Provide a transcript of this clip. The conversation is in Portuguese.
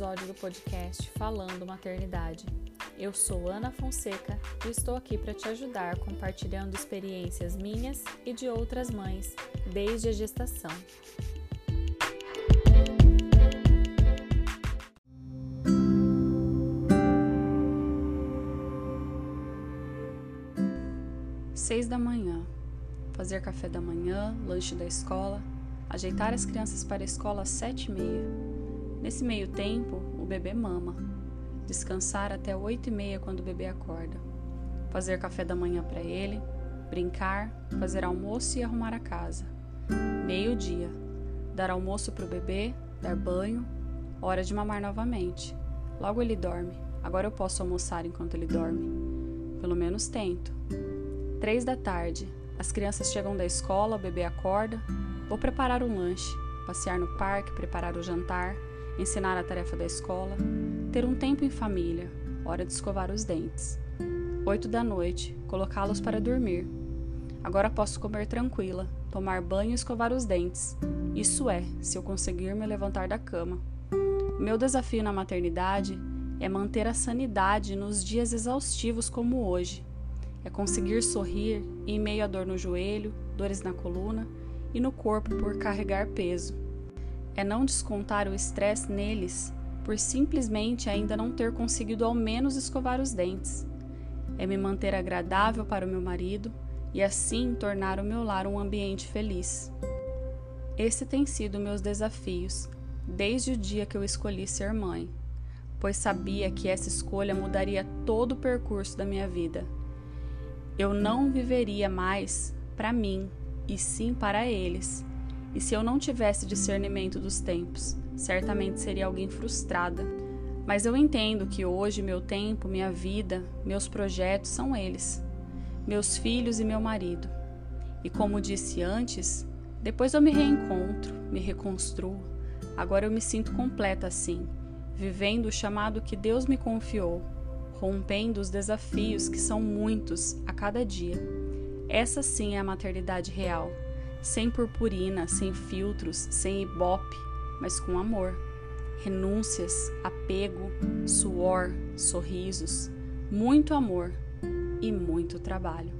episódio do podcast Falando Maternidade. Eu sou Ana Fonseca e estou aqui para te ajudar compartilhando experiências minhas e de outras mães desde a gestação. Seis da manhã. Fazer café da manhã, lanche da escola, ajeitar as crianças para a escola às sete e meia. Nesse meio tempo, o bebê mama. Descansar até oito e meia quando o bebê acorda. Fazer café da manhã para ele, brincar, fazer almoço e arrumar a casa. Meio-dia. Dar almoço para o bebê, dar banho, hora de mamar novamente. Logo ele dorme. Agora eu posso almoçar enquanto ele dorme. Pelo menos tento. Três da tarde. As crianças chegam da escola, o bebê acorda, Vou preparar o lanche, passear no parque, preparar o jantar, ensinar a tarefa da escola, ter um tempo em família, hora de escovar os dentes. Oito da noite, colocá-los para dormir. Agora posso comer tranquila, tomar banho e escovar os dentes. Isso é, se eu conseguir me levantar da cama. Meu desafio na maternidade é manter a sanidade nos dias exaustivos como hoje. É conseguir sorrir em meio à dor no joelho, dores na coluna e no corpo por carregar peso. É não descontar o estresse neles por simplesmente ainda não ter conseguido ao menos escovar os dentes. É me manter agradável para o meu marido e assim tornar o meu lar um ambiente feliz. Esse tem sido meus desafios desde o dia que eu escolhi ser mãe, pois sabia que essa escolha mudaria todo o percurso da minha vida. Eu não viveria mais para mim, e sim para eles. E se eu não tivesse discernimento dos tempos, certamente seria alguém frustrada. Mas eu entendo que hoje meu tempo, minha vida, meus projetos são eles, meus filhos e meu marido. E como disse antes, depois eu me reencontro, me reconstruo. Agora eu me sinto completa assim, vivendo o chamado que Deus me confiou, rompendo os desafios que são muitos a cada dia. Essa sim é a maternidade real, sem purpurina, sem filtros, sem ibope, mas com amor. Renúncias, apego, suor, sorrisos, muito amor e muito trabalho.